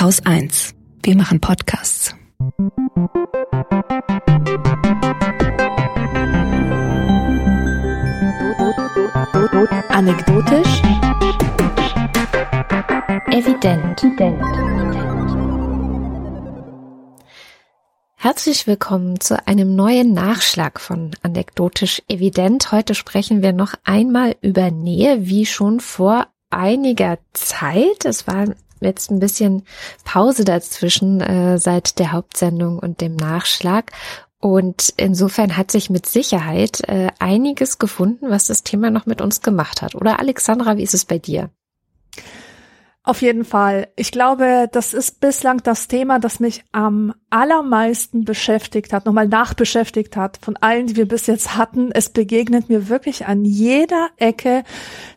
Haus 1. Wir machen Podcasts. Anekdotisch. Evident. Herzlich willkommen zu einem neuen Nachschlag von Anekdotisch Evident. Heute sprechen wir noch einmal über Nähe, wie schon vor einiger Zeit. Es war jetzt ein bisschen Pause dazwischen äh, seit der Hauptsendung und dem Nachschlag. Und insofern hat sich mit Sicherheit äh, einiges gefunden, was das Thema noch mit uns gemacht hat. Oder Alexandra, wie ist es bei dir? Auf jeden Fall. Ich glaube, das ist bislang das Thema, das mich am allermeisten beschäftigt hat, nochmal nachbeschäftigt hat von allen, die wir bis jetzt hatten. Es begegnet mir wirklich an jeder Ecke.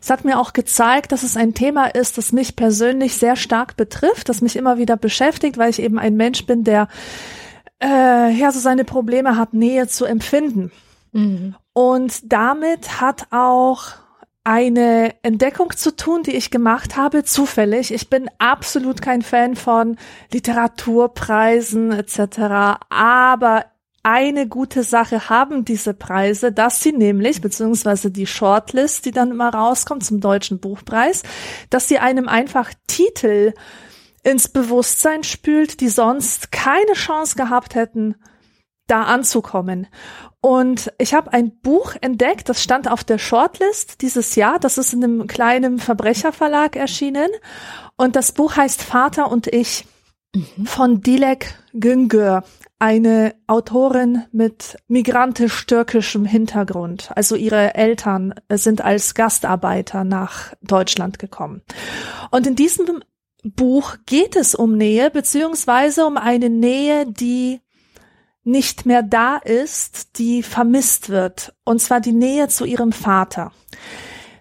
Es hat mir auch gezeigt, dass es ein Thema ist, das mich persönlich sehr stark betrifft, das mich immer wieder beschäftigt, weil ich eben ein Mensch bin, der äh, ja so seine Probleme hat, Nähe zu empfinden. Mhm. Und damit hat auch eine Entdeckung zu tun, die ich gemacht habe, zufällig. Ich bin absolut kein Fan von Literaturpreisen etc. Aber eine gute Sache haben diese Preise, dass sie nämlich, beziehungsweise die Shortlist, die dann immer rauskommt zum Deutschen Buchpreis, dass sie einem einfach Titel ins Bewusstsein spült, die sonst keine Chance gehabt hätten, da anzukommen. Und ich habe ein Buch entdeckt, das stand auf der Shortlist dieses Jahr. Das ist in einem kleinen Verbrecherverlag erschienen. Und das Buch heißt Vater und ich mhm. von Dilek Güngör, eine Autorin mit migrantisch-türkischem Hintergrund. Also ihre Eltern sind als Gastarbeiter nach Deutschland gekommen. Und in diesem Buch geht es um Nähe, beziehungsweise um eine Nähe, die nicht mehr da ist, die vermisst wird, und zwar die Nähe zu ihrem Vater.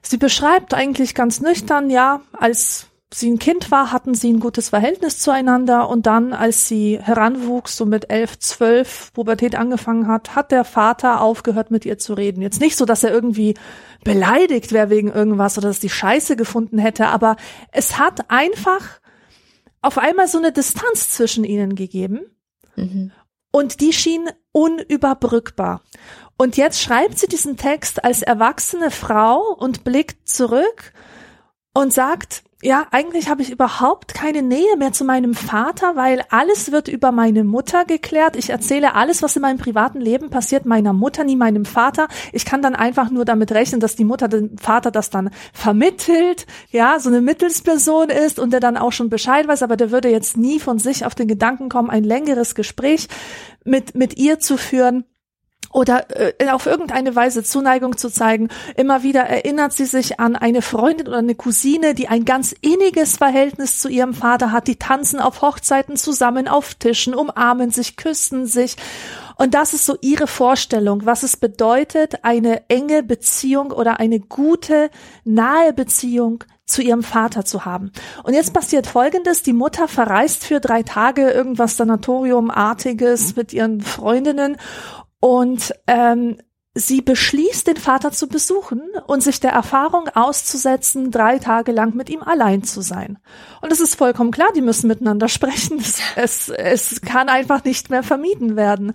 Sie beschreibt eigentlich ganz nüchtern, ja, als sie ein Kind war, hatten sie ein gutes Verhältnis zueinander und dann, als sie heranwuchs, so mit elf, zwölf, Pubertät angefangen hat, hat der Vater aufgehört, mit ihr zu reden. Jetzt nicht so, dass er irgendwie beleidigt wäre wegen irgendwas oder dass die Scheiße gefunden hätte, aber es hat einfach auf einmal so eine Distanz zwischen ihnen gegeben. Mhm. Und die schien unüberbrückbar. Und jetzt schreibt sie diesen Text als erwachsene Frau und blickt zurück und sagt, ja, eigentlich habe ich überhaupt keine Nähe mehr zu meinem Vater, weil alles wird über meine Mutter geklärt. Ich erzähle alles, was in meinem privaten Leben passiert, meiner Mutter, nie meinem Vater. Ich kann dann einfach nur damit rechnen, dass die Mutter dem Vater das dann vermittelt, ja, so eine Mittelsperson ist und der dann auch schon Bescheid weiß, aber der würde jetzt nie von sich auf den Gedanken kommen, ein längeres Gespräch mit, mit ihr zu führen oder äh, auf irgendeine Weise Zuneigung zu zeigen. Immer wieder erinnert sie sich an eine Freundin oder eine Cousine, die ein ganz inniges Verhältnis zu ihrem Vater hat. Die tanzen auf Hochzeiten zusammen auf Tischen, umarmen sich, küssen sich. Und das ist so ihre Vorstellung, was es bedeutet, eine enge Beziehung oder eine gute, nahe Beziehung zu ihrem Vater zu haben. Und jetzt passiert Folgendes. Die Mutter verreist für drei Tage irgendwas Sanatoriumartiges mit ihren Freundinnen und ähm, sie beschließt, den Vater zu besuchen und sich der Erfahrung auszusetzen, drei Tage lang mit ihm allein zu sein. Und es ist vollkommen klar, die müssen miteinander sprechen. Es, es, es kann einfach nicht mehr vermieden werden.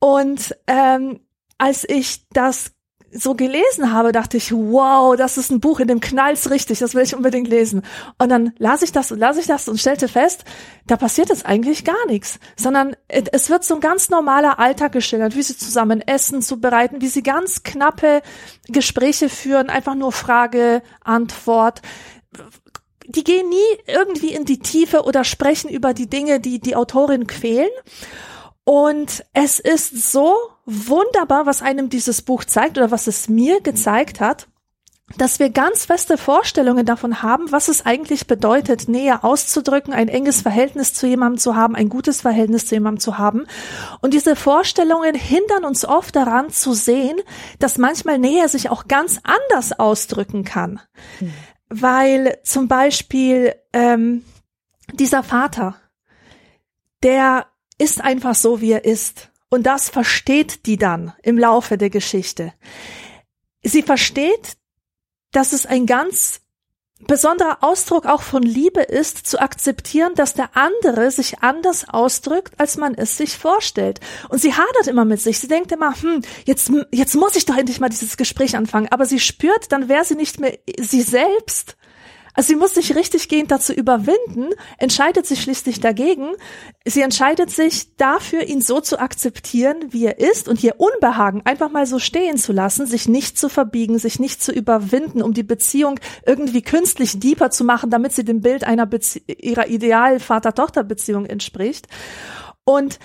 Und ähm, als ich das so gelesen habe, dachte ich, wow, das ist ein Buch, in dem knallt's richtig, das will ich unbedingt lesen. Und dann las ich das und las ich das und stellte fest, da passiert jetzt eigentlich gar nichts, sondern es wird so ein ganz normaler Alltag geschildert, wie sie zusammen essen zubereiten, wie sie ganz knappe Gespräche führen, einfach nur Frage, Antwort. Die gehen nie irgendwie in die Tiefe oder sprechen über die Dinge, die die Autorin quälen. Und es ist so wunderbar, was einem dieses Buch zeigt oder was es mir gezeigt hat, dass wir ganz feste Vorstellungen davon haben, was es eigentlich bedeutet, Nähe auszudrücken, ein enges Verhältnis zu jemandem zu haben, ein gutes Verhältnis zu jemandem zu haben. Und diese Vorstellungen hindern uns oft daran zu sehen, dass manchmal Nähe sich auch ganz anders ausdrücken kann. Hm. Weil zum Beispiel ähm, dieser Vater, der ist einfach so, wie er ist. Und das versteht die dann im Laufe der Geschichte. Sie versteht, dass es ein ganz besonderer Ausdruck auch von Liebe ist, zu akzeptieren, dass der andere sich anders ausdrückt, als man es sich vorstellt. Und sie hadert immer mit sich. Sie denkt immer, hm, jetzt, jetzt muss ich doch endlich mal dieses Gespräch anfangen. Aber sie spürt, dann wäre sie nicht mehr sie selbst. Also sie muss sich richtig gehend dazu überwinden, entscheidet sich schließlich dagegen. Sie entscheidet sich dafür, ihn so zu akzeptieren, wie er ist und ihr Unbehagen einfach mal so stehen zu lassen, sich nicht zu verbiegen, sich nicht zu überwinden, um die Beziehung irgendwie künstlich deeper zu machen, damit sie dem Bild einer Bezie ihrer ideal Vater-Tochter-Beziehung entspricht. Und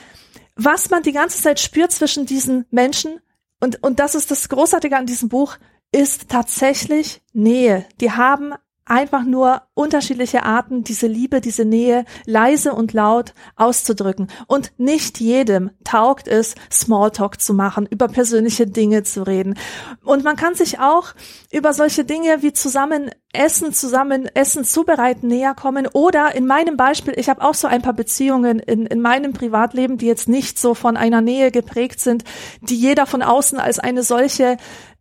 was man die ganze Zeit spürt zwischen diesen Menschen, und, und das ist das Großartige an diesem Buch, ist tatsächlich Nähe. Die haben einfach nur unterschiedliche Arten, diese Liebe, diese Nähe leise und laut auszudrücken. Und nicht jedem taugt es, Smalltalk zu machen, über persönliche Dinge zu reden. Und man kann sich auch über solche Dinge wie zusammen Essen, zusammen Essen zubereiten, näher kommen. Oder in meinem Beispiel, ich habe auch so ein paar Beziehungen in, in meinem Privatleben, die jetzt nicht so von einer Nähe geprägt sind, die jeder von außen als eine solche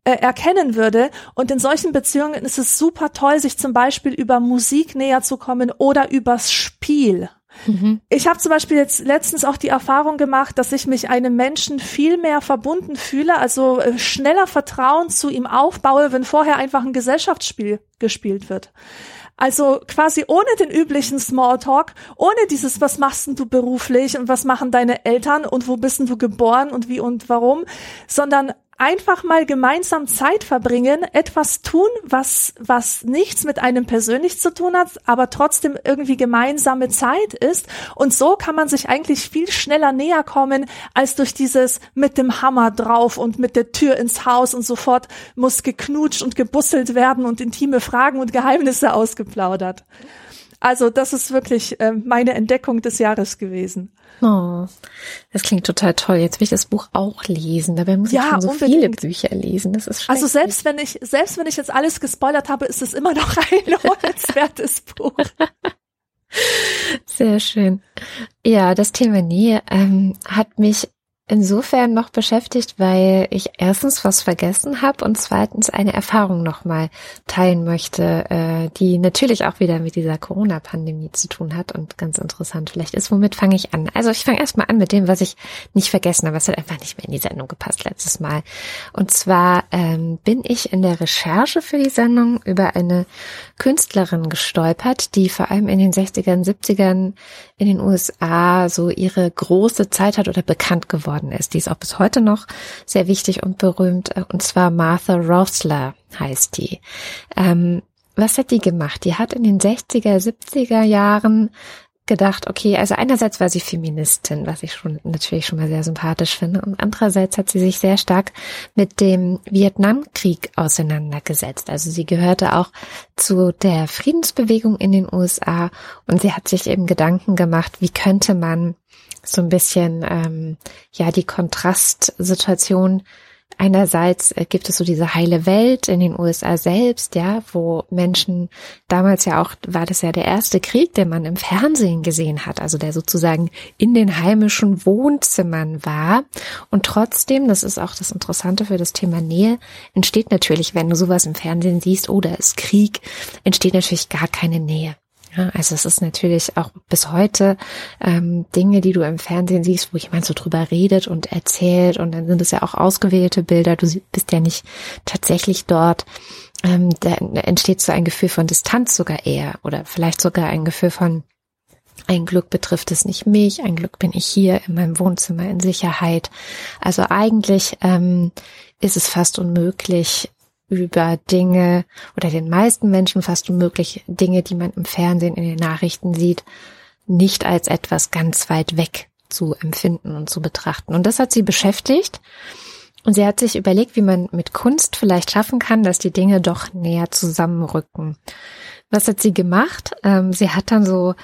äh, erkennen würde. Und in solchen Beziehungen ist es super toll, sich zum Beispiel über Musik näher zu kommen oder übers Spiel. Mhm. Ich habe zum Beispiel jetzt letztens auch die Erfahrung gemacht, dass ich mich einem Menschen viel mehr verbunden fühle, also äh, schneller Vertrauen zu ihm aufbaue, wenn vorher einfach ein Gesellschaftsspiel gespielt wird. Also quasi ohne den üblichen Smalltalk, ohne dieses, was machst denn du beruflich und was machen deine Eltern und wo bist denn du geboren und wie und warum, sondern einfach mal gemeinsam Zeit verbringen, etwas tun, was, was nichts mit einem persönlich zu tun hat, aber trotzdem irgendwie gemeinsame Zeit ist. Und so kann man sich eigentlich viel schneller näher kommen, als durch dieses mit dem Hammer drauf und mit der Tür ins Haus und sofort muss geknutscht und gebusselt werden und intime Fragen und Geheimnisse ausgeplaudert. Also das ist wirklich äh, meine Entdeckung des Jahres gewesen. Oh, das klingt total toll. Jetzt will ich das Buch auch lesen. Dabei muss ja, ich schon so unbedingt. viele Bücher lesen. Das ist Also selbst wenn ich, selbst wenn ich jetzt alles gespoilert habe, ist es immer noch ein lohnenswertes Buch. Sehr schön. Ja, das Thema Nähe ähm, hat mich insofern noch beschäftigt, weil ich erstens was vergessen habe und zweitens eine Erfahrung nochmal teilen möchte, äh, die natürlich auch wieder mit dieser Corona-Pandemie zu tun hat und ganz interessant vielleicht ist. Womit fange ich an? Also ich fange erstmal an mit dem, was ich nicht vergessen habe. Es hat einfach nicht mehr in die Sendung gepasst letztes Mal. Und zwar ähm, bin ich in der Recherche für die Sendung über eine Künstlerin gestolpert, die vor allem in den 60ern, 70ern in den USA so ihre große Zeit hat oder bekannt geworden ist. Die ist auch bis heute noch sehr wichtig und berühmt. Und zwar Martha Rosler heißt die. Ähm, was hat die gemacht? Die hat in den 60er, 70er Jahren gedacht, okay, also einerseits war sie Feministin, was ich schon natürlich schon mal sehr sympathisch finde, und andererseits hat sie sich sehr stark mit dem Vietnamkrieg auseinandergesetzt. Also sie gehörte auch zu der Friedensbewegung in den USA und sie hat sich eben Gedanken gemacht, wie könnte man so ein bisschen ähm, ja die Kontrastsituation Einerseits äh, gibt es so diese heile Welt in den USA selbst, ja, wo Menschen damals ja auch, war das ja der erste Krieg, den man im Fernsehen gesehen hat, also der sozusagen in den heimischen Wohnzimmern war. Und trotzdem, das ist auch das Interessante für das Thema Nähe, entsteht natürlich, wenn du sowas im Fernsehen siehst, oder oh, ist Krieg, entsteht natürlich gar keine Nähe. Ja, also es ist natürlich auch bis heute ähm, Dinge, die du im Fernsehen siehst, wo jemand so drüber redet und erzählt und dann sind es ja auch ausgewählte Bilder. Du bist ja nicht tatsächlich dort. Ähm, da entsteht so ein Gefühl von Distanz sogar eher oder vielleicht sogar ein Gefühl von ein Glück betrifft es nicht mich, ein Glück bin ich hier in meinem Wohnzimmer in Sicherheit. Also eigentlich ähm, ist es fast unmöglich, über Dinge oder den meisten Menschen fast unmöglich Dinge, die man im Fernsehen in den Nachrichten sieht, nicht als etwas ganz weit weg zu empfinden und zu betrachten. Und das hat sie beschäftigt. Und sie hat sich überlegt, wie man mit Kunst vielleicht schaffen kann, dass die Dinge doch näher zusammenrücken. Was hat sie gemacht? Ähm, sie hat dann so,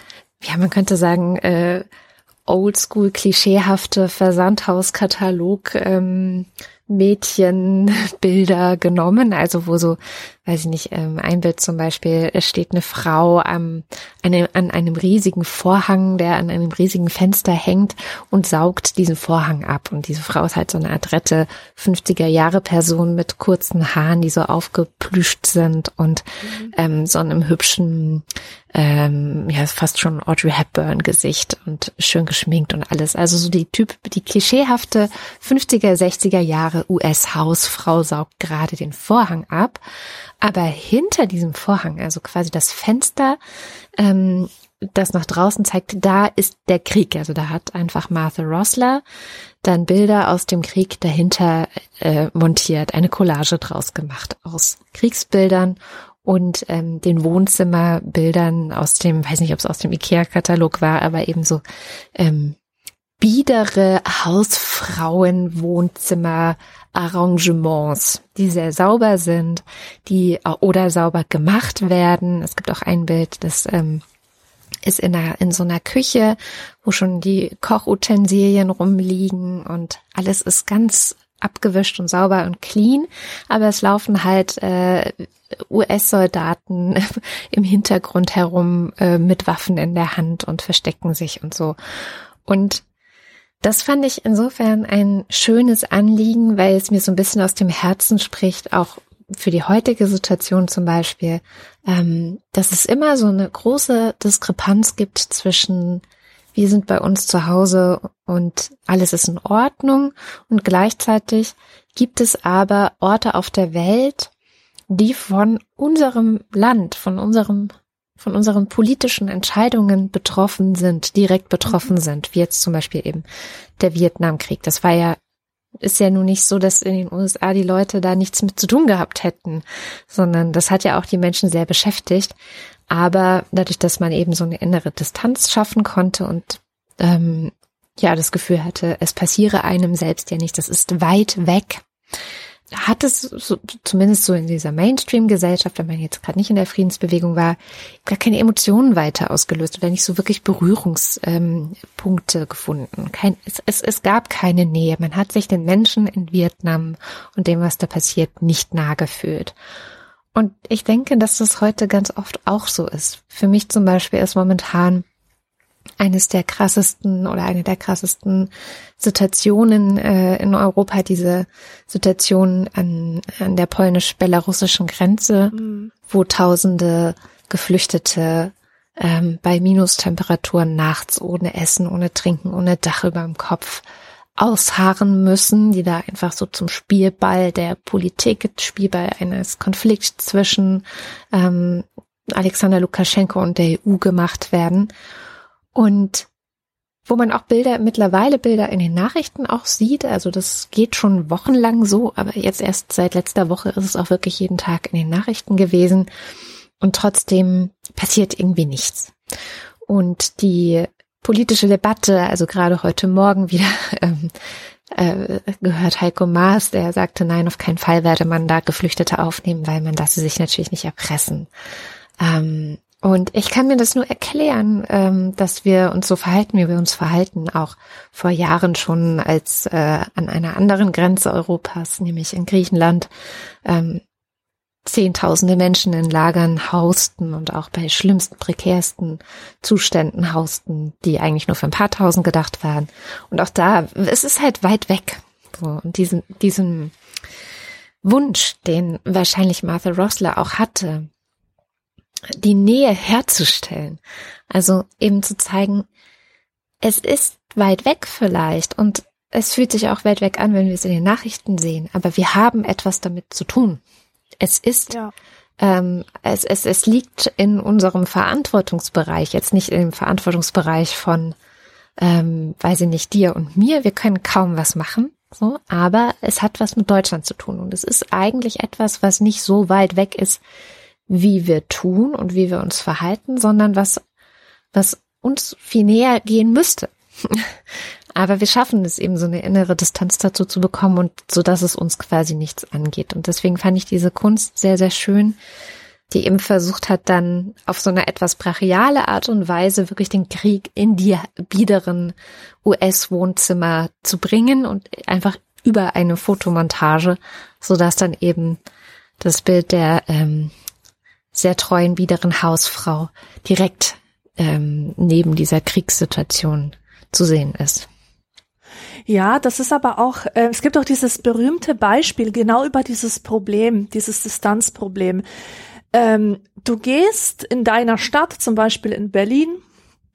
ja, man könnte sagen, äh, oldschool, klischeehafte Versandhauskatalog ähm, Mädchenbilder genommen, also wo so weiß ich nicht, ähm, ein Bild zum Beispiel, es steht eine Frau am, eine, an einem riesigen Vorhang, der an einem riesigen Fenster hängt und saugt diesen Vorhang ab. Und diese Frau ist halt so eine adrette 50er Jahre Person mit kurzen Haaren, die so aufgeplüscht sind und mhm. ähm, so einem hübschen ähm, ja, fast schon Audrey Hepburn Gesicht und schön geschminkt und alles. Also so die Typ, die klischeehafte 50er, 60er Jahre US Hausfrau saugt gerade den Vorhang ab. Aber hinter diesem Vorhang, also quasi das Fenster, ähm, das nach draußen zeigt, da ist der Krieg. Also da hat einfach Martha Rosler dann Bilder aus dem Krieg dahinter äh, montiert, eine Collage draus gemacht aus Kriegsbildern und ähm, den Wohnzimmerbildern aus dem, weiß nicht, ob es aus dem IKEA-Katalog war, aber eben so ähm, biedere Hausfrauen-Wohnzimmer-Arrangements, die sehr sauber sind, die oder sauber gemacht werden. Es gibt auch ein Bild, das ähm, ist in, einer, in so einer Küche, wo schon die Kochutensilien rumliegen und alles ist ganz abgewischt und sauber und clean, aber es laufen halt äh, US-Soldaten im Hintergrund herum äh, mit Waffen in der Hand und verstecken sich und so. Und das fand ich insofern ein schönes Anliegen, weil es mir so ein bisschen aus dem Herzen spricht, auch für die heutige Situation zum Beispiel, ähm, dass es immer so eine große Diskrepanz gibt zwischen wir sind bei uns zu Hause und alles ist in Ordnung und gleichzeitig gibt es aber Orte auf der Welt, die von unserem Land, von unserem von unseren politischen Entscheidungen betroffen sind, direkt betroffen mhm. sind, wie jetzt zum Beispiel eben der Vietnamkrieg. Das war ja, ist ja nun nicht so, dass in den USA die Leute da nichts mit zu tun gehabt hätten, sondern das hat ja auch die Menschen sehr beschäftigt. Aber dadurch, dass man eben so eine innere Distanz schaffen konnte und ähm, ja das Gefühl hatte, es passiere einem selbst ja nicht, das ist weit weg, hat es so, zumindest so in dieser Mainstream-Gesellschaft, wenn man jetzt gerade nicht in der Friedensbewegung war, gar keine Emotionen weiter ausgelöst oder nicht so wirklich Berührungspunkte ähm, gefunden. Kein, es, es, es gab keine Nähe. Man hat sich den Menschen in Vietnam und dem, was da passiert, nicht nah gefühlt. Und ich denke, dass das heute ganz oft auch so ist. Für mich zum Beispiel ist momentan eines der krassesten oder eine der krassesten Situationen äh, in Europa, diese Situation an, an der polnisch-belarussischen Grenze, mhm. wo tausende Geflüchtete ähm, bei Minustemperaturen nachts ohne Essen, ohne Trinken, ohne Dach über dem Kopf ausharren müssen, die da einfach so zum Spielball der Politik, Spielball eines Konflikts zwischen ähm, Alexander Lukaschenko und der EU gemacht werden. Und wo man auch Bilder, mittlerweile Bilder in den Nachrichten auch sieht, also das geht schon wochenlang so, aber jetzt erst seit letzter Woche ist es auch wirklich jeden Tag in den Nachrichten gewesen und trotzdem passiert irgendwie nichts. Und die politische Debatte, also gerade heute Morgen wieder ähm, äh, gehört Heiko Maas, der sagte, nein, auf keinen Fall werde man da Geflüchtete aufnehmen, weil man lasse sich natürlich nicht erpressen. Ähm, und ich kann mir das nur erklären, ähm, dass wir uns so verhalten, wie wir uns verhalten, auch vor Jahren schon, als äh, an einer anderen Grenze Europas, nämlich in Griechenland, ähm, Zehntausende Menschen in Lagern hausten und auch bei schlimmsten, prekärsten Zuständen hausten, die eigentlich nur für ein paar Tausend gedacht waren. Und auch da, es ist halt weit weg. So, und diesen, diesen Wunsch, den wahrscheinlich Martha Rossler auch hatte, die Nähe herzustellen. Also eben zu zeigen, es ist weit weg vielleicht und es fühlt sich auch weit weg an, wenn wir es in den Nachrichten sehen, aber wir haben etwas damit zu tun. Es ist, ja. ähm, es, es, es liegt in unserem Verantwortungsbereich, jetzt nicht im Verantwortungsbereich von, ähm, weiß ich nicht, dir und mir. Wir können kaum was machen, so, aber es hat was mit Deutschland zu tun und es ist eigentlich etwas, was nicht so weit weg ist, wie wir tun und wie wir uns verhalten, sondern was, was uns viel näher gehen müsste. Aber wir schaffen es eben so eine innere Distanz dazu zu bekommen und so, dass es uns quasi nichts angeht. Und deswegen fand ich diese Kunst sehr, sehr schön, die eben versucht hat, dann auf so eine etwas brachiale Art und Weise wirklich den Krieg in die biederen US-Wohnzimmer zu bringen und einfach über eine Fotomontage, so dass dann eben das Bild der ähm, sehr treuen, biederen Hausfrau direkt ähm, neben dieser Kriegssituation zu sehen ist. Ja, das ist aber auch, äh, es gibt auch dieses berühmte Beispiel genau über dieses Problem, dieses Distanzproblem. Ähm, du gehst in deiner Stadt, zum Beispiel in Berlin,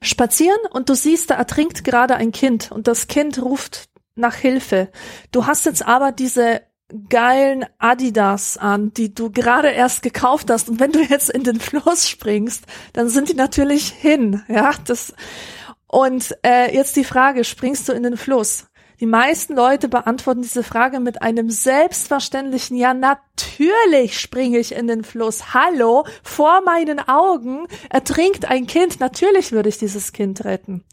spazieren und du siehst, da ertrinkt gerade ein Kind und das Kind ruft nach Hilfe. Du hast jetzt aber diese geilen Adidas an, die du gerade erst gekauft hast. Und wenn du jetzt in den Fluss springst, dann sind die natürlich hin. Ja, das. Und äh, jetzt die Frage: Springst du in den Fluss? Die meisten Leute beantworten diese Frage mit einem selbstverständlichen Ja, natürlich springe ich in den Fluss. Hallo, vor meinen Augen ertrinkt ein Kind. Natürlich würde ich dieses Kind retten.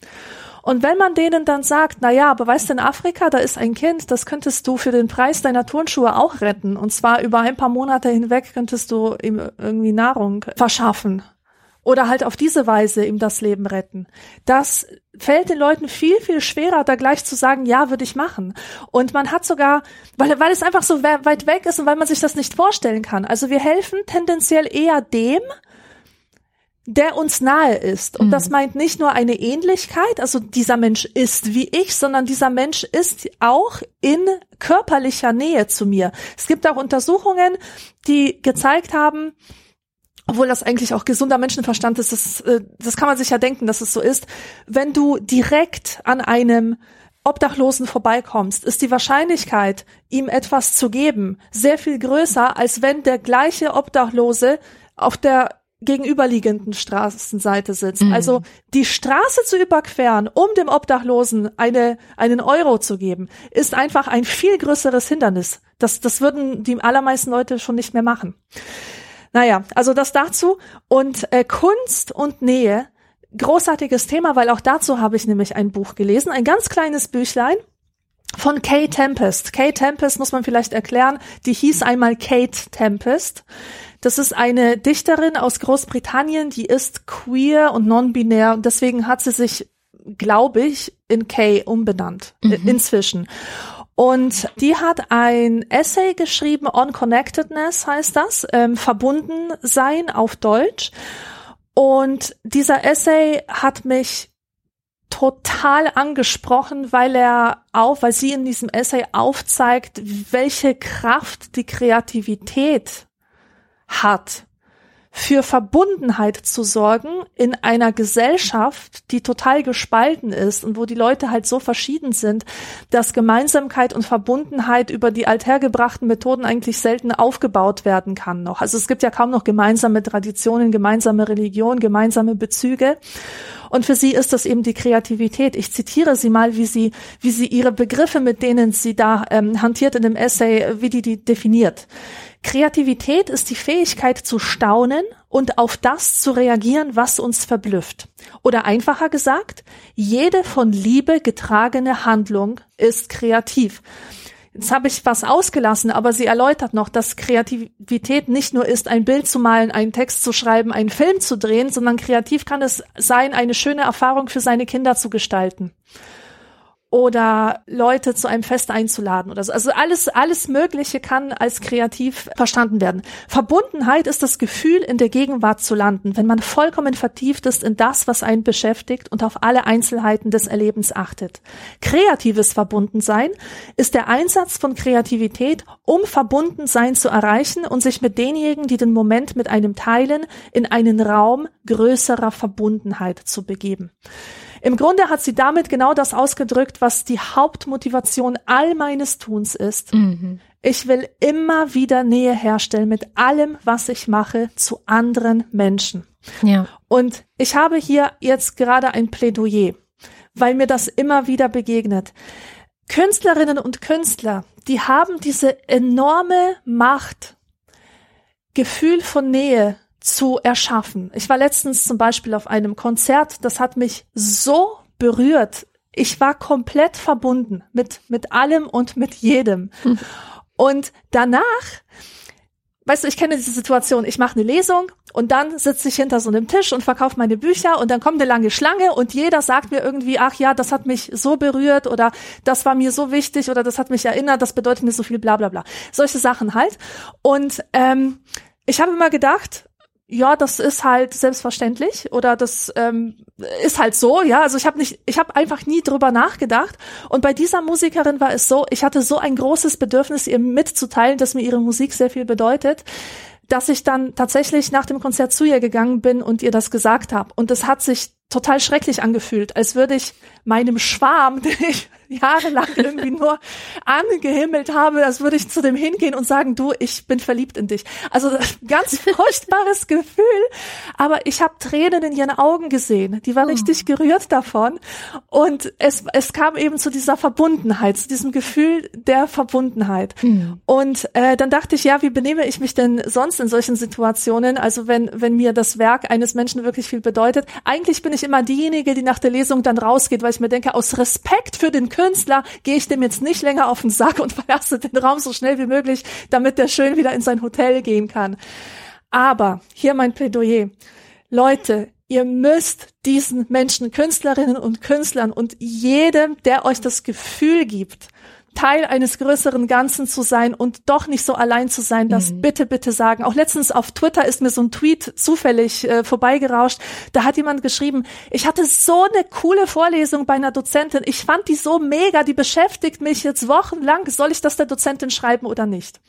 Und wenn man denen dann sagt, na ja, aber weißt du, in Afrika, da ist ein Kind, das könntest du für den Preis deiner Turnschuhe auch retten. Und zwar über ein paar Monate hinweg könntest du ihm irgendwie Nahrung verschaffen. Oder halt auf diese Weise ihm das Leben retten. Das fällt den Leuten viel, viel schwerer, da gleich zu sagen, ja, würde ich machen. Und man hat sogar, weil, weil es einfach so weit weg ist und weil man sich das nicht vorstellen kann. Also wir helfen tendenziell eher dem, der uns nahe ist. Und mhm. das meint nicht nur eine Ähnlichkeit, also dieser Mensch ist wie ich, sondern dieser Mensch ist auch in körperlicher Nähe zu mir. Es gibt auch Untersuchungen, die gezeigt haben, obwohl das eigentlich auch gesunder Menschenverstand ist, das, äh, das kann man sich ja denken, dass es so ist, wenn du direkt an einem Obdachlosen vorbeikommst, ist die Wahrscheinlichkeit, ihm etwas zu geben, sehr viel größer, als wenn der gleiche Obdachlose auf der gegenüberliegenden Straßenseite sitzt. Mhm. Also die Straße zu überqueren, um dem Obdachlosen eine, einen Euro zu geben, ist einfach ein viel größeres Hindernis. Das, das würden die allermeisten Leute schon nicht mehr machen. Naja, also das dazu. Und äh, Kunst und Nähe, großartiges Thema, weil auch dazu habe ich nämlich ein Buch gelesen, ein ganz kleines Büchlein von Kay Tempest. Kay Tempest muss man vielleicht erklären, die hieß einmal Kate Tempest. Das ist eine Dichterin aus Großbritannien, die ist queer und non-binär und deswegen hat sie sich, glaube ich, in Kay umbenannt äh, mhm. inzwischen. Und die hat ein Essay geschrieben, On Connectedness heißt das, ähm, verbunden sein auf Deutsch. Und dieser Essay hat mich total angesprochen, weil er auf, weil sie in diesem Essay aufzeigt, welche Kraft die Kreativität hat, für Verbundenheit zu sorgen in einer Gesellschaft, die total gespalten ist und wo die Leute halt so verschieden sind, dass Gemeinsamkeit und Verbundenheit über die althergebrachten Methoden eigentlich selten aufgebaut werden kann noch. Also es gibt ja kaum noch gemeinsame Traditionen, gemeinsame Religion, gemeinsame Bezüge. Und für sie ist das eben die Kreativität. Ich zitiere sie mal, wie sie, wie sie ihre Begriffe, mit denen sie da ähm, hantiert in dem Essay, wie die die definiert. Kreativität ist die Fähigkeit zu staunen und auf das zu reagieren, was uns verblüfft. Oder einfacher gesagt, jede von Liebe getragene Handlung ist kreativ. Jetzt habe ich was ausgelassen, aber sie erläutert noch, dass Kreativität nicht nur ist, ein Bild zu malen, einen Text zu schreiben, einen Film zu drehen, sondern kreativ kann es sein, eine schöne Erfahrung für seine Kinder zu gestalten oder Leute zu einem Fest einzuladen oder so. Also alles, alles Mögliche kann als kreativ verstanden werden. Verbundenheit ist das Gefühl, in der Gegenwart zu landen, wenn man vollkommen vertieft ist in das, was einen beschäftigt und auf alle Einzelheiten des Erlebens achtet. Kreatives Verbundensein ist der Einsatz von Kreativität, um Verbundensein zu erreichen und sich mit denjenigen, die den Moment mit einem teilen, in einen Raum größerer Verbundenheit zu begeben. Im Grunde hat sie damit genau das ausgedrückt, was die Hauptmotivation all meines Tuns ist. Mhm. Ich will immer wieder Nähe herstellen mit allem, was ich mache, zu anderen Menschen. Ja. Und ich habe hier jetzt gerade ein Plädoyer, weil mir das immer wieder begegnet. Künstlerinnen und Künstler, die haben diese enorme Macht, Gefühl von Nähe zu erschaffen. Ich war letztens zum Beispiel auf einem Konzert, das hat mich so berührt. Ich war komplett verbunden mit, mit allem und mit jedem. Hm. Und danach, weißt du, ich kenne diese Situation, ich mache eine Lesung Und dann sitze ich hinter so einem Tisch und verkaufe meine Bücher und dann kommt eine lange Schlange und jeder sagt mir irgendwie, ach ja, das hat mich so berührt oder das war mir so wichtig oder das hat mich erinnert, das bedeutet mir so viel, bla bla bla. Solche Sachen halt. Und ähm, ich habe immer gedacht, ja, das ist halt selbstverständlich oder das ähm, ist halt so, ja. Also ich habe nicht, ich habe einfach nie drüber nachgedacht. Und bei dieser Musikerin war es so, ich hatte so ein großes Bedürfnis, ihr mitzuteilen, dass mir ihre Musik sehr viel bedeutet, dass ich dann tatsächlich nach dem Konzert zu ihr gegangen bin und ihr das gesagt habe. Und es hat sich total schrecklich angefühlt, als würde ich meinem Schwarm, den ich jahrelang irgendwie nur angehimmelt habe, als würde ich zu dem hingehen und sagen, du, ich bin verliebt in dich. Also ganz furchtbares Gefühl, aber ich habe Tränen in ihren Augen gesehen. Die war oh. richtig gerührt davon und es, es kam eben zu dieser Verbundenheit, zu diesem Gefühl der Verbundenheit. Mhm. Und äh, dann dachte ich, ja, wie benehme ich mich denn sonst in solchen Situationen? Also wenn, wenn mir das Werk eines Menschen wirklich viel bedeutet. Eigentlich bin ich immer diejenige, die nach der Lesung dann rausgeht, weil ich mir denke, aus Respekt für den Künstler gehe ich dem jetzt nicht länger auf den Sack und verlasse den Raum so schnell wie möglich, damit der schön wieder in sein Hotel gehen kann. Aber hier mein Plädoyer. Leute, ihr müsst diesen Menschen, Künstlerinnen und Künstlern und jedem, der euch das Gefühl gibt, Teil eines größeren Ganzen zu sein und doch nicht so allein zu sein, das mhm. bitte, bitte sagen. Auch letztens auf Twitter ist mir so ein Tweet zufällig äh, vorbeigerauscht. Da hat jemand geschrieben, ich hatte so eine coole Vorlesung bei einer Dozentin. Ich fand die so mega, die beschäftigt mich jetzt wochenlang. Soll ich das der Dozentin schreiben oder nicht?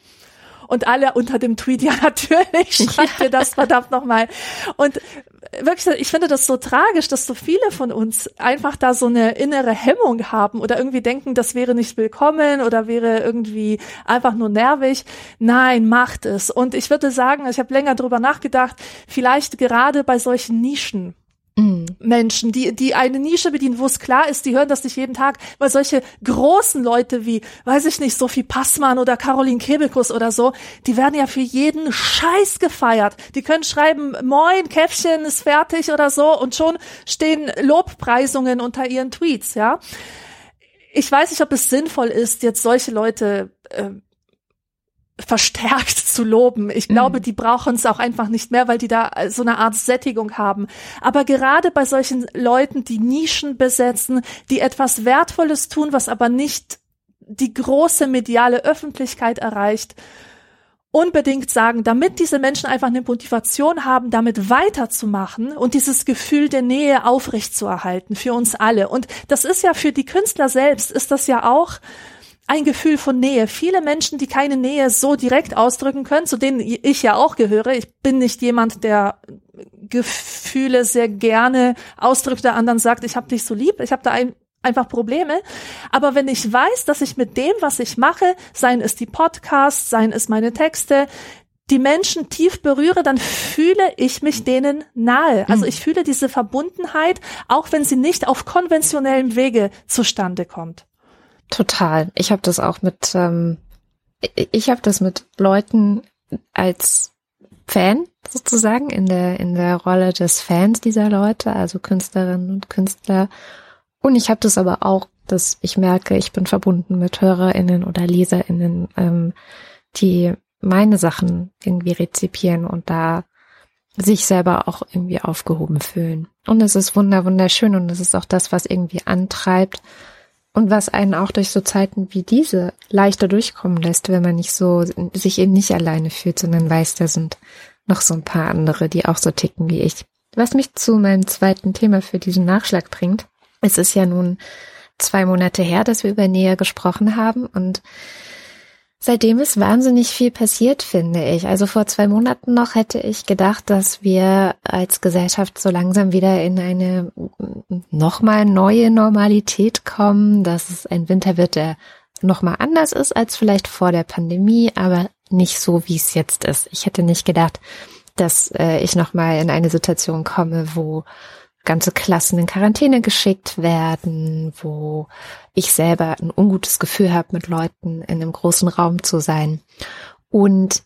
Und alle unter dem Tweet, ja natürlich, schreibt ja. mir das verdammt nochmal. Und wirklich, ich finde das so tragisch, dass so viele von uns einfach da so eine innere Hemmung haben oder irgendwie denken, das wäre nicht willkommen oder wäre irgendwie einfach nur nervig. Nein, macht es. Und ich würde sagen, ich habe länger drüber nachgedacht, vielleicht gerade bei solchen Nischen, Mhm. Menschen, die, die eine Nische bedienen, wo es klar ist, die hören das nicht jeden Tag, weil solche großen Leute wie, weiß ich nicht, Sophie Passmann oder Caroline Kebekus oder so, die werden ja für jeden Scheiß gefeiert. Die können schreiben, moin, Käffchen ist fertig oder so und schon stehen Lobpreisungen unter ihren Tweets, ja. Ich weiß nicht, ob es sinnvoll ist, jetzt solche Leute äh, verstärkt zu loben. Ich glaube, mhm. die brauchen es auch einfach nicht mehr, weil die da so eine Art Sättigung haben. Aber gerade bei solchen Leuten, die Nischen besetzen, die etwas Wertvolles tun, was aber nicht die große mediale Öffentlichkeit erreicht, unbedingt sagen, damit diese Menschen einfach eine Motivation haben, damit weiterzumachen und dieses Gefühl der Nähe aufrechtzuerhalten für uns alle. Und das ist ja für die Künstler selbst, ist das ja auch ein Gefühl von Nähe. Viele Menschen, die keine Nähe so direkt ausdrücken können, zu denen ich ja auch gehöre. Ich bin nicht jemand, der Gefühle sehr gerne ausdrückt, der anderen sagt, ich habe dich so lieb. Ich habe da ein, einfach Probleme. Aber wenn ich weiß, dass ich mit dem, was ich mache, seien es die Podcasts, seien es meine Texte, die Menschen tief berühre, dann fühle ich mich denen nahe. Also mhm. ich fühle diese Verbundenheit, auch wenn sie nicht auf konventionellem Wege zustande kommt. Total. Ich habe das auch mit, ähm, ich habe das mit Leuten als Fan sozusagen in der in der Rolle des Fans dieser Leute, also Künstlerinnen und Künstler. Und ich habe das aber auch, dass ich merke, ich bin verbunden mit HörerInnen oder LeserInnen, ähm, die meine Sachen irgendwie rezipieren und da sich selber auch irgendwie aufgehoben fühlen. Und es ist wunder wunderschön und es ist auch das, was irgendwie antreibt, und was einen auch durch so Zeiten wie diese leichter durchkommen lässt, wenn man nicht so, sich eben nicht alleine fühlt, sondern weiß, da sind noch so ein paar andere, die auch so ticken wie ich. Was mich zu meinem zweiten Thema für diesen Nachschlag bringt. Es ist ja nun zwei Monate her, dass wir über Nähe gesprochen haben und Seitdem ist wahnsinnig viel passiert, finde ich. Also vor zwei Monaten noch hätte ich gedacht, dass wir als Gesellschaft so langsam wieder in eine nochmal neue Normalität kommen, dass es ein Winter wird, der nochmal anders ist als vielleicht vor der Pandemie, aber nicht so, wie es jetzt ist. Ich hätte nicht gedacht, dass äh, ich nochmal in eine Situation komme, wo ganze Klassen in Quarantäne geschickt werden, wo ich selber ein ungutes Gefühl habe, mit Leuten in einem großen Raum zu sein. Und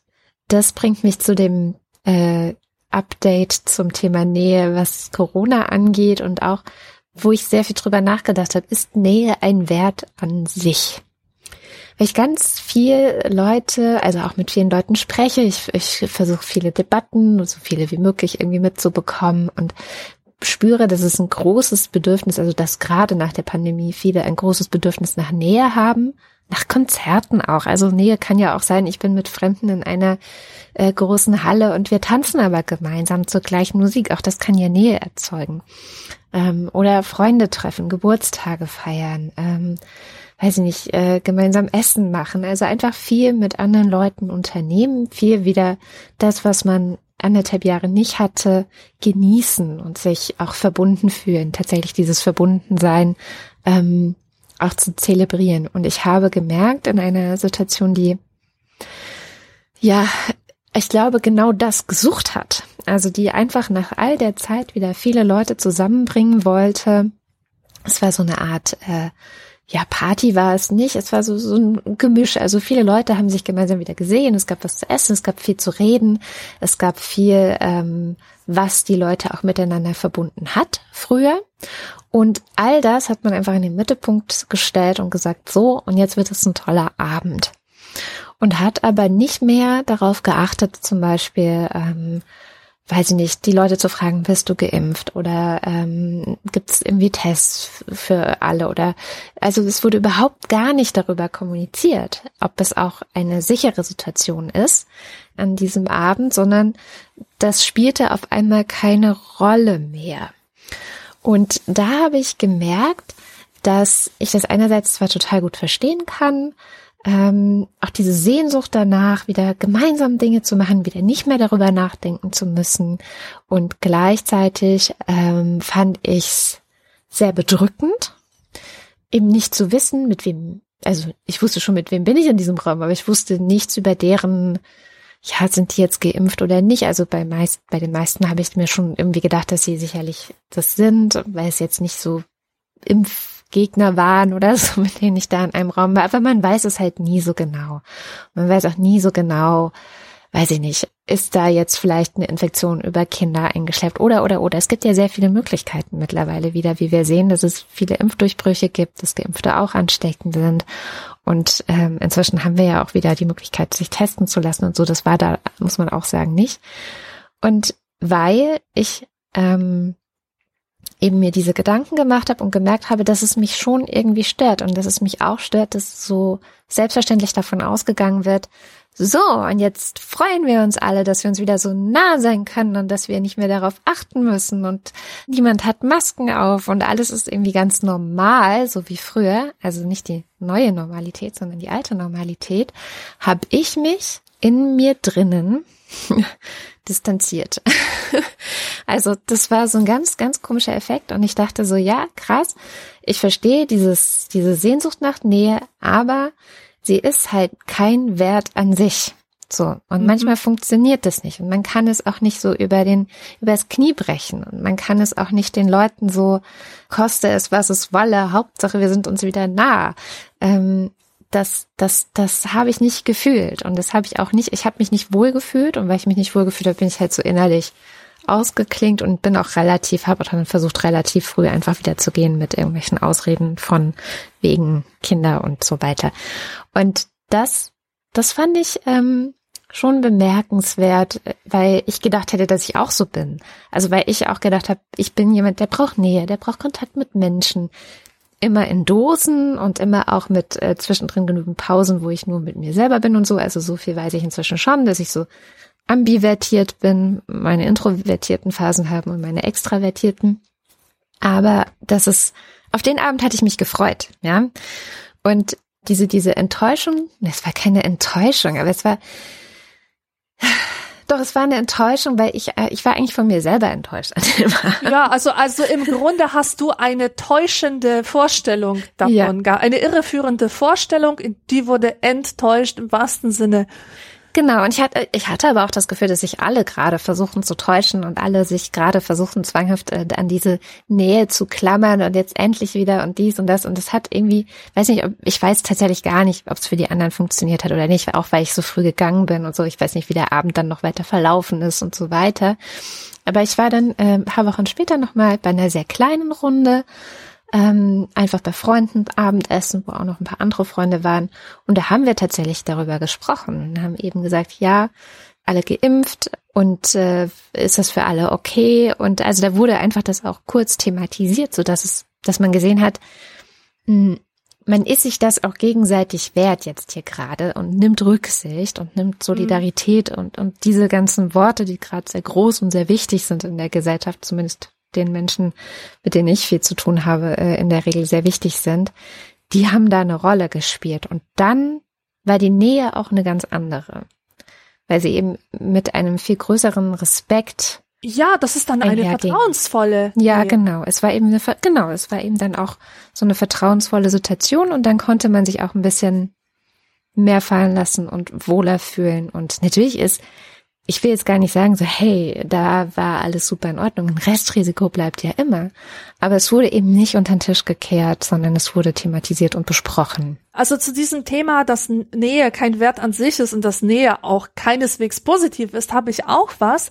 das bringt mich zu dem äh, Update zum Thema Nähe, was Corona angeht und auch, wo ich sehr viel drüber nachgedacht habe, ist Nähe ein Wert an sich? weil ich ganz viel Leute, also auch mit vielen Leuten spreche. Ich, ich versuche viele Debatten, so viele wie möglich irgendwie mitzubekommen und spüre, dass es ein großes Bedürfnis, also dass gerade nach der Pandemie viele ein großes Bedürfnis nach Nähe haben, nach Konzerten auch. Also Nähe kann ja auch sein, ich bin mit Fremden in einer äh, großen Halle und wir tanzen aber gemeinsam zur gleichen Musik. Auch das kann ja Nähe erzeugen. Ähm, oder Freunde treffen, Geburtstage feiern, ähm, weiß ich nicht, äh, gemeinsam Essen machen. Also einfach viel mit anderen Leuten unternehmen, viel wieder das, was man anderthalb Jahre nicht hatte, genießen und sich auch verbunden fühlen. Tatsächlich dieses Verbundensein ähm, auch zu zelebrieren. Und ich habe gemerkt in einer Situation, die ja, ich glaube, genau das gesucht hat. Also die einfach nach all der Zeit wieder viele Leute zusammenbringen wollte. Es war so eine Art, äh, ja, Party war es nicht. Es war so, so ein Gemisch. Also viele Leute haben sich gemeinsam wieder gesehen. Es gab was zu essen, es gab viel zu reden. Es gab viel, ähm, was die Leute auch miteinander verbunden hat früher. Und all das hat man einfach in den Mittelpunkt gestellt und gesagt, so, und jetzt wird es ein toller Abend. Und hat aber nicht mehr darauf geachtet, zum Beispiel, ähm, weiß ich nicht, die Leute zu fragen, bist du geimpft oder ähm, gibt es irgendwie Tests für alle oder also es wurde überhaupt gar nicht darüber kommuniziert, ob es auch eine sichere Situation ist an diesem Abend, sondern das spielte auf einmal keine Rolle mehr. Und da habe ich gemerkt, dass ich das einerseits zwar total gut verstehen kann, ähm, auch diese Sehnsucht danach, wieder gemeinsam Dinge zu machen, wieder nicht mehr darüber nachdenken zu müssen. Und gleichzeitig ähm, fand ich's sehr bedrückend, eben nicht zu wissen, mit wem, also ich wusste schon, mit wem bin ich in diesem Raum, aber ich wusste nichts über deren, ja, sind die jetzt geimpft oder nicht. Also bei meist, bei den meisten habe ich mir schon irgendwie gedacht, dass sie sicherlich das sind, weil es jetzt nicht so Impf Gegner waren oder so, mit denen ich da in einem Raum war. Aber man weiß es halt nie so genau. Man weiß auch nie so genau, weiß ich nicht, ist da jetzt vielleicht eine Infektion über Kinder eingeschleppt oder, oder, oder. Es gibt ja sehr viele Möglichkeiten mittlerweile wieder, wie wir sehen, dass es viele Impfdurchbrüche gibt, dass Geimpfte auch ansteckend sind. Und ähm, inzwischen haben wir ja auch wieder die Möglichkeit, sich testen zu lassen und so. Das war da, muss man auch sagen, nicht. Und weil ich ähm, eben mir diese Gedanken gemacht habe und gemerkt habe, dass es mich schon irgendwie stört und dass es mich auch stört, dass so selbstverständlich davon ausgegangen wird, so, und jetzt freuen wir uns alle, dass wir uns wieder so nah sein können und dass wir nicht mehr darauf achten müssen und niemand hat Masken auf und alles ist irgendwie ganz normal, so wie früher, also nicht die neue Normalität, sondern die alte Normalität, habe ich mich in mir drinnen distanziert. also das war so ein ganz, ganz komischer Effekt und ich dachte so, ja, krass, ich verstehe dieses, diese Sehnsucht nach Nähe, aber sie ist halt kein Wert an sich. So. Und mhm. manchmal funktioniert das nicht. Und man kann es auch nicht so über den, übers Knie brechen. Und man kann es auch nicht den Leuten so, koste es, was es wolle, Hauptsache wir sind uns wieder nah. Ähm, das, das, das habe ich nicht gefühlt und das habe ich auch nicht, ich habe mich nicht wohl gefühlt und weil ich mich nicht wohl gefühlt habe, bin ich halt so innerlich ausgeklingt und bin auch relativ, habe dann versucht, relativ früh einfach wieder zu gehen mit irgendwelchen Ausreden von wegen Kinder und so weiter. Und das, das fand ich ähm, schon bemerkenswert, weil ich gedacht hätte, dass ich auch so bin. Also weil ich auch gedacht habe, ich bin jemand, der braucht Nähe, der braucht Kontakt mit Menschen, immer in Dosen und immer auch mit äh, zwischendrin genügend Pausen, wo ich nur mit mir selber bin und so. Also so viel weiß ich inzwischen schon, dass ich so ambivertiert bin, meine introvertierten Phasen haben und meine extravertierten. Aber das ist, auf den Abend hatte ich mich gefreut, ja. Und diese, diese Enttäuschung, es war keine Enttäuschung, aber es war, doch, es war eine Enttäuschung, weil ich, äh, ich war eigentlich von mir selber enttäuscht. ja, also, also im Grunde hast du eine täuschende Vorstellung davon, ja. eine irreführende Vorstellung, die wurde enttäuscht im wahrsten Sinne Genau, und ich hatte, ich hatte aber auch das Gefühl, dass sich alle gerade versuchen zu täuschen und alle sich gerade versuchen zwanghaft äh, an diese Nähe zu klammern und jetzt endlich wieder und dies und das. Und es hat irgendwie, weiß nicht, ob, ich weiß tatsächlich gar nicht, ob es für die anderen funktioniert hat oder nicht, auch weil ich so früh gegangen bin und so. Ich weiß nicht, wie der Abend dann noch weiter verlaufen ist und so weiter. Aber ich war dann äh, ein paar Wochen später nochmal bei einer sehr kleinen Runde ähm, einfach bei Freunden Abendessen, wo auch noch ein paar andere Freunde waren. Und da haben wir tatsächlich darüber gesprochen und haben eben gesagt, ja, alle geimpft und äh, ist das für alle okay? Und also da wurde einfach das auch kurz thematisiert, so dass es, dass man gesehen hat, mh, hm, man ist sich das auch gegenseitig wert jetzt hier gerade und nimmt Rücksicht und nimmt Solidarität mhm. und, und diese ganzen Worte, die gerade sehr groß und sehr wichtig sind in der Gesellschaft, zumindest den Menschen, mit denen ich viel zu tun habe, äh, in der Regel sehr wichtig sind, die haben da eine Rolle gespielt. Und dann war die Nähe auch eine ganz andere weil sie eben mit einem viel größeren Respekt ja, das ist dann eine vertrauensvolle. Ja, Nähe. genau. Es war eben eine, genau, es war eben dann auch so eine vertrauensvolle Situation und dann konnte man sich auch ein bisschen mehr fallen lassen und wohler fühlen. Und natürlich ist ich will jetzt gar nicht sagen, so, hey, da war alles super in Ordnung. Ein Restrisiko bleibt ja immer. Aber es wurde eben nicht unter den Tisch gekehrt, sondern es wurde thematisiert und besprochen. Also zu diesem Thema, dass Nähe kein Wert an sich ist und dass Nähe auch keineswegs positiv ist, habe ich auch was,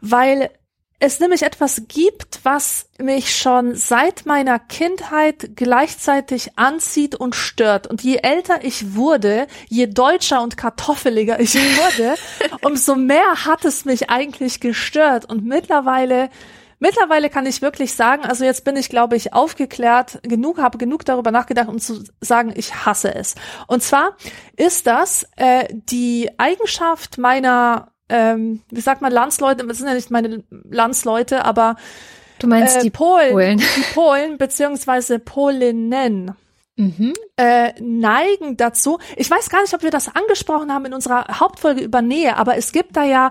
weil es nämlich etwas gibt, was mich schon seit meiner Kindheit gleichzeitig anzieht und stört. Und je älter ich wurde, je deutscher und kartoffeliger ich wurde, umso mehr hat es mich eigentlich gestört. Und mittlerweile Mittlerweile kann ich wirklich sagen, also jetzt bin ich, glaube ich, aufgeklärt genug, habe genug darüber nachgedacht, um zu sagen, ich hasse es. Und zwar ist das äh, die Eigenschaft meiner ähm, wie sagt man, Landsleute, das sind ja nicht meine Landsleute, aber Du meinst äh, die Polen, Polen. Die Polen beziehungsweise Polinnen. Mhm. Äh, neigen dazu. Ich weiß gar nicht, ob wir das angesprochen haben in unserer Hauptfolge über Nähe, aber es gibt da ja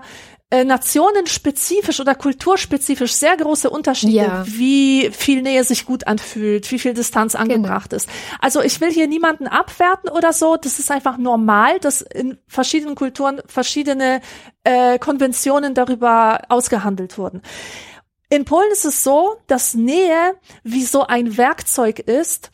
äh, nationenspezifisch oder kulturspezifisch sehr große Unterschiede, ja. wie viel Nähe sich gut anfühlt, wie viel Distanz angebracht genau. ist. Also ich will hier niemanden abwerten oder so. Das ist einfach normal, dass in verschiedenen Kulturen verschiedene äh, Konventionen darüber ausgehandelt wurden. In Polen ist es so, dass Nähe wie so ein Werkzeug ist,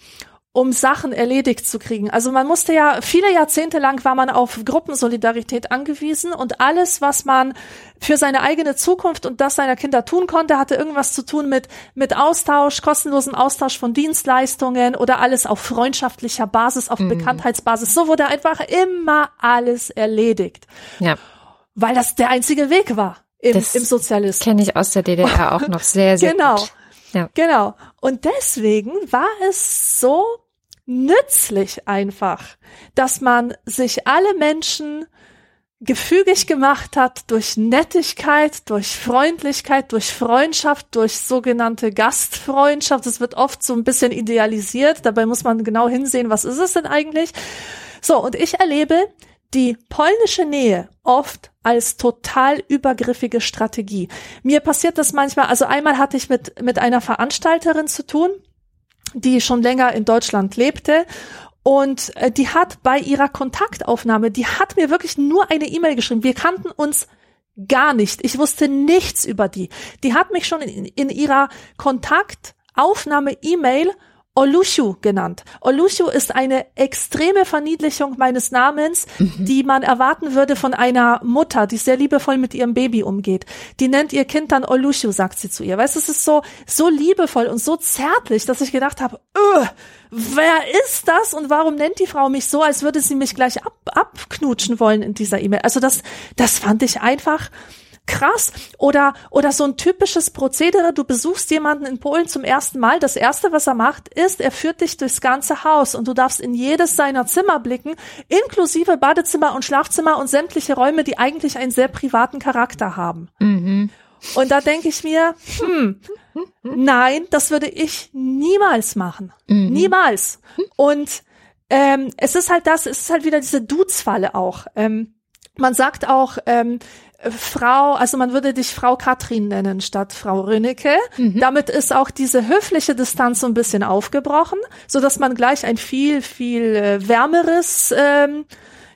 um Sachen erledigt zu kriegen. Also man musste ja, viele Jahrzehnte lang war man auf Gruppensolidarität angewiesen und alles, was man für seine eigene Zukunft und das seiner Kinder tun konnte, hatte irgendwas zu tun mit, mit Austausch, kostenlosen Austausch von Dienstleistungen oder alles auf freundschaftlicher Basis, auf mhm. Bekanntheitsbasis. So wurde einfach immer alles erledigt. Ja. Weil das der einzige Weg war im, das im Sozialismus. Kenne ich aus der DDR auch noch sehr, sehr genau. gut. Ja. Genau. Und deswegen war es so nützlich einfach, dass man sich alle Menschen gefügig gemacht hat durch Nettigkeit, durch Freundlichkeit, durch Freundschaft, durch sogenannte Gastfreundschaft. Das wird oft so ein bisschen idealisiert. Dabei muss man genau hinsehen, was ist es denn eigentlich? So, und ich erlebe die polnische Nähe oft als total übergriffige Strategie. Mir passiert das manchmal, also einmal hatte ich mit, mit einer Veranstalterin zu tun, die schon länger in Deutschland lebte und äh, die hat bei ihrer Kontaktaufnahme, die hat mir wirklich nur eine E-Mail geschrieben. Wir kannten uns gar nicht. Ich wusste nichts über die. Die hat mich schon in, in ihrer Kontaktaufnahme-E-Mail Olushu genannt. Olushu ist eine extreme Verniedlichung meines Namens, mhm. die man erwarten würde von einer Mutter, die sehr liebevoll mit ihrem Baby umgeht. Die nennt ihr Kind dann Olushu, sagt sie zu ihr. Weißt du, es ist so, so liebevoll und so zärtlich, dass ich gedacht habe, öh, wer ist das und warum nennt die Frau mich so, als würde sie mich gleich ab, abknutschen wollen in dieser E-Mail? Also das, das fand ich einfach, krass. Oder, oder so ein typisches Prozedere, du besuchst jemanden in Polen zum ersten Mal. Das erste, was er macht, ist, er führt dich durchs ganze Haus und du darfst in jedes seiner Zimmer blicken, inklusive Badezimmer und Schlafzimmer und sämtliche Räume, die eigentlich einen sehr privaten Charakter haben. Mhm. Und da denke ich mir, hm, nein, das würde ich niemals machen. Mhm. Niemals. Und ähm, es ist halt das, es ist halt wieder diese Dudes-Falle auch. Ähm, man sagt auch, ähm, Frau, also man würde dich Frau Katrin nennen statt Frau Rönecke. Mhm. Damit ist auch diese höfliche Distanz so ein bisschen aufgebrochen, so dass man gleich ein viel, viel äh, wärmeres ähm,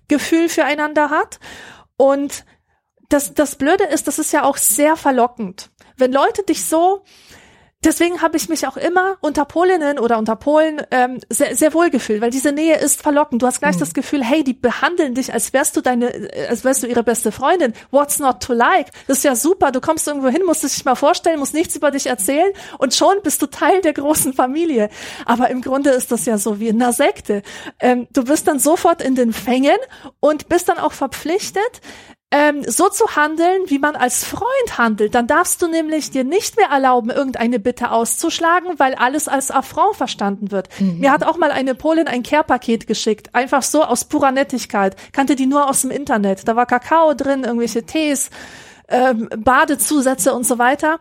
Gefühl füreinander hat. Und das, das Blöde ist, das ist ja auch sehr verlockend. Wenn Leute dich so deswegen habe ich mich auch immer unter Polinnen oder unter Polen ähm, sehr, sehr wohl gefühlt, weil diese Nähe ist verlockend. Du hast gleich mhm. das Gefühl, hey, die behandeln dich, als wärst du deine, äh, als wärst du ihre beste Freundin. What's not to like? Das ist ja super. Du kommst irgendwo hin, musst dich mal vorstellen, musst nichts über dich erzählen und schon bist du Teil der großen Familie. Aber im Grunde ist das ja so wie in einer Sekte. Ähm, du bist dann sofort in den Fängen und bist dann auch verpflichtet, ähm, so zu handeln, wie man als Freund handelt. Dann darfst du nämlich dir nicht mehr erlauben, irgendeine Bitte auszuschlagen, weil alles als Affront verstanden wird. Mhm. Mir hat auch mal eine Polin ein Care-Paket geschickt, einfach so aus purer Nettigkeit. Kannte die nur aus dem Internet. Da war Kakao drin, irgendwelche Tees, ähm, Badezusätze und so weiter.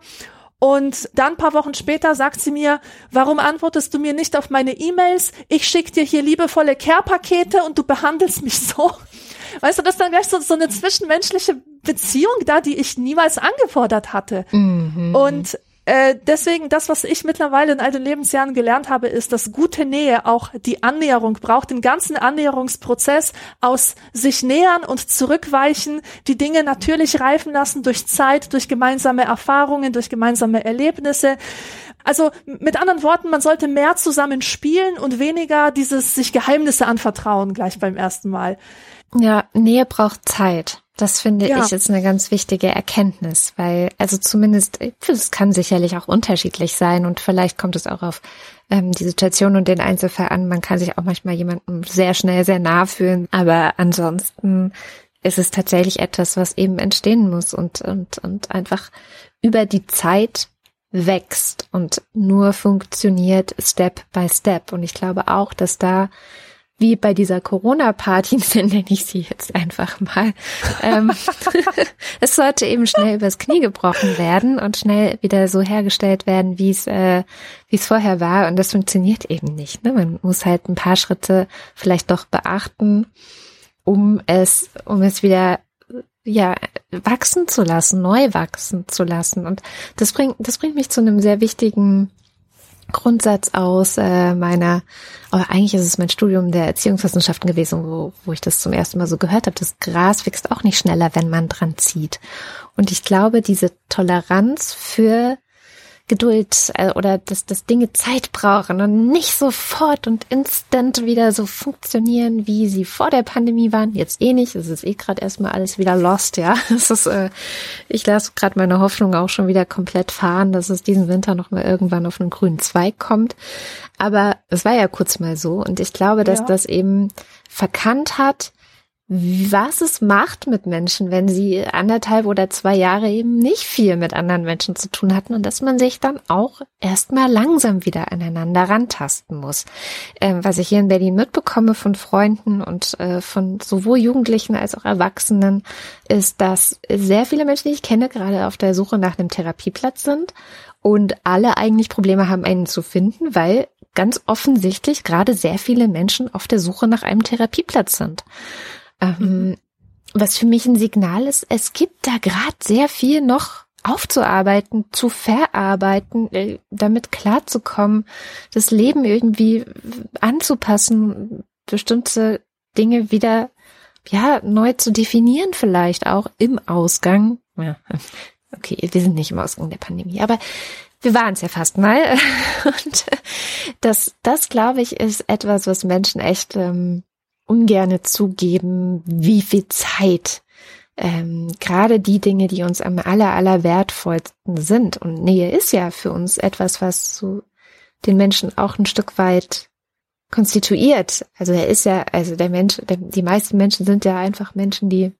Und dann paar Wochen später sagt sie mir, warum antwortest du mir nicht auf meine E-Mails? Ich schicke dir hier liebevolle Care-Pakete und du behandelst mich so. Weißt du, das ist dann gleich so, so eine zwischenmenschliche Beziehung da, die ich niemals angefordert hatte. Mhm. Und äh, deswegen, das, was ich mittlerweile in all den Lebensjahren gelernt habe, ist, dass gute Nähe auch die Annäherung braucht, den ganzen Annäherungsprozess aus sich nähern und zurückweichen, die Dinge natürlich reifen lassen durch Zeit, durch gemeinsame Erfahrungen, durch gemeinsame Erlebnisse. Also mit anderen Worten, man sollte mehr zusammen spielen und weniger dieses sich Geheimnisse anvertrauen gleich beim ersten Mal. Ja, Nähe braucht Zeit. Das finde ja. ich ist eine ganz wichtige Erkenntnis, weil also zumindest es kann sicherlich auch unterschiedlich sein und vielleicht kommt es auch auf ähm, die Situation und den Einzelfall an. Man kann sich auch manchmal jemandem sehr schnell sehr nah fühlen, aber ansonsten ist es tatsächlich etwas, was eben entstehen muss und und und einfach über die Zeit wächst und nur funktioniert Step by Step. Und ich glaube auch, dass da wie bei dieser Corona-Party, nenne ich sie jetzt einfach mal. Ähm, es sollte eben schnell übers Knie gebrochen werden und schnell wieder so hergestellt werden, wie es äh, wie es vorher war. Und das funktioniert eben nicht. Ne? Man muss halt ein paar Schritte vielleicht doch beachten, um es um es wieder ja wachsen zu lassen, neu wachsen zu lassen. Und das bringt das bringt mich zu einem sehr wichtigen Grundsatz aus äh, meiner, aber eigentlich ist es mein Studium der Erziehungswissenschaften gewesen, wo, wo ich das zum ersten Mal so gehört habe. Das Gras wächst auch nicht schneller, wenn man dran zieht. Und ich glaube, diese Toleranz für Geduld äh, oder dass, dass Dinge Zeit brauchen und nicht sofort und instant wieder so funktionieren, wie sie vor der Pandemie waren. Jetzt eh nicht, es ist eh gerade erstmal alles wieder lost, ja. Es ist, äh, ich lasse gerade meine Hoffnung auch schon wieder komplett fahren, dass es diesen Winter noch mal irgendwann auf einen grünen Zweig kommt. Aber es war ja kurz mal so und ich glaube, dass ja. das eben verkannt hat, was es macht mit Menschen, wenn sie anderthalb oder zwei Jahre eben nicht viel mit anderen Menschen zu tun hatten und dass man sich dann auch erstmal langsam wieder aneinander rantasten muss. Ähm, was ich hier in Berlin mitbekomme von Freunden und äh, von sowohl Jugendlichen als auch Erwachsenen, ist, dass sehr viele Menschen, die ich kenne, gerade auf der Suche nach einem Therapieplatz sind und alle eigentlich Probleme haben, einen zu finden, weil ganz offensichtlich gerade sehr viele Menschen auf der Suche nach einem Therapieplatz sind. Ähm, mhm. Was für mich ein Signal ist, es gibt da gerade sehr viel noch aufzuarbeiten, zu verarbeiten, äh, damit klarzukommen, das Leben irgendwie anzupassen, bestimmte Dinge wieder ja neu zu definieren, vielleicht auch im Ausgang. Ja, okay, wir sind nicht im Ausgang der Pandemie, aber wir waren es ja fast mal. Und das, das glaube ich, ist etwas, was Menschen echt ähm, ungerne zugeben, wie viel Zeit ähm, gerade die Dinge, die uns am aller, aller wertvollsten sind. Und Nähe ist ja für uns etwas, was so den Menschen auch ein Stück weit konstituiert. Also er ist ja, also der Mensch, der, die meisten Menschen sind ja einfach Menschen, die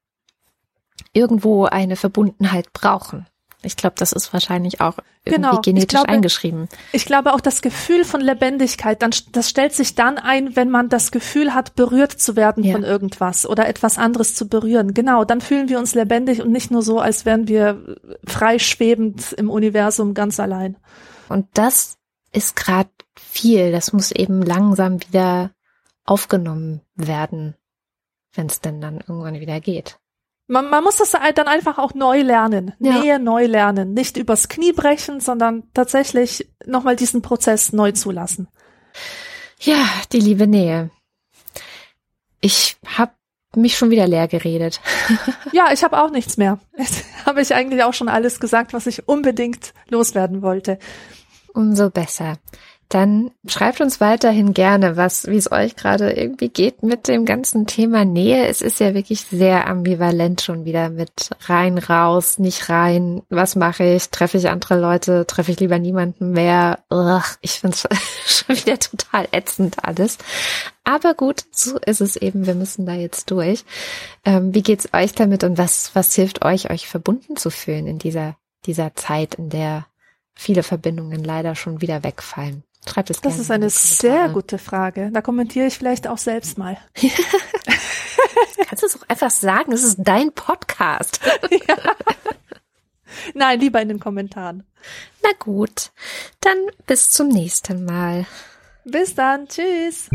irgendwo eine Verbundenheit brauchen. Ich glaube, das ist wahrscheinlich auch irgendwie genau. genetisch glaube, eingeschrieben. Ich glaube auch das Gefühl von Lebendigkeit, dann, das stellt sich dann ein, wenn man das Gefühl hat, berührt zu werden ja. von irgendwas oder etwas anderes zu berühren. Genau, dann fühlen wir uns lebendig und nicht nur so, als wären wir frei schwebend im Universum ganz allein. Und das ist gerade viel. Das muss eben langsam wieder aufgenommen werden, wenn es denn dann irgendwann wieder geht. Man, man muss das dann einfach auch neu lernen. Ja. Nähe neu lernen. Nicht übers Knie brechen, sondern tatsächlich nochmal diesen Prozess neu zulassen. Ja, die liebe Nähe. Ich habe mich schon wieder leer geredet. ja, ich habe auch nichts mehr. Jetzt habe ich eigentlich auch schon alles gesagt, was ich unbedingt loswerden wollte. Umso besser. Dann schreibt uns weiterhin gerne, was, wie es euch gerade irgendwie geht mit dem ganzen Thema Nähe. Es ist ja wirklich sehr ambivalent schon wieder mit rein, raus, nicht rein. Was mache ich? Treffe ich andere Leute? Treffe ich lieber niemanden mehr? Ugh, ich finde es schon wieder total ätzend alles. Aber gut, so ist es eben. Wir müssen da jetzt durch. Ähm, wie geht's euch damit und was, was hilft euch, euch verbunden zu fühlen in dieser, dieser Zeit, in der viele Verbindungen leider schon wieder wegfallen? Schreibt es Das ist eine sehr gute Frage. Da kommentiere ich vielleicht auch selbst mal. Kannst du es auch einfach sagen? Es ist dein Podcast. ja. Nein, lieber in den Kommentaren. Na gut, dann bis zum nächsten Mal. Bis dann. Tschüss.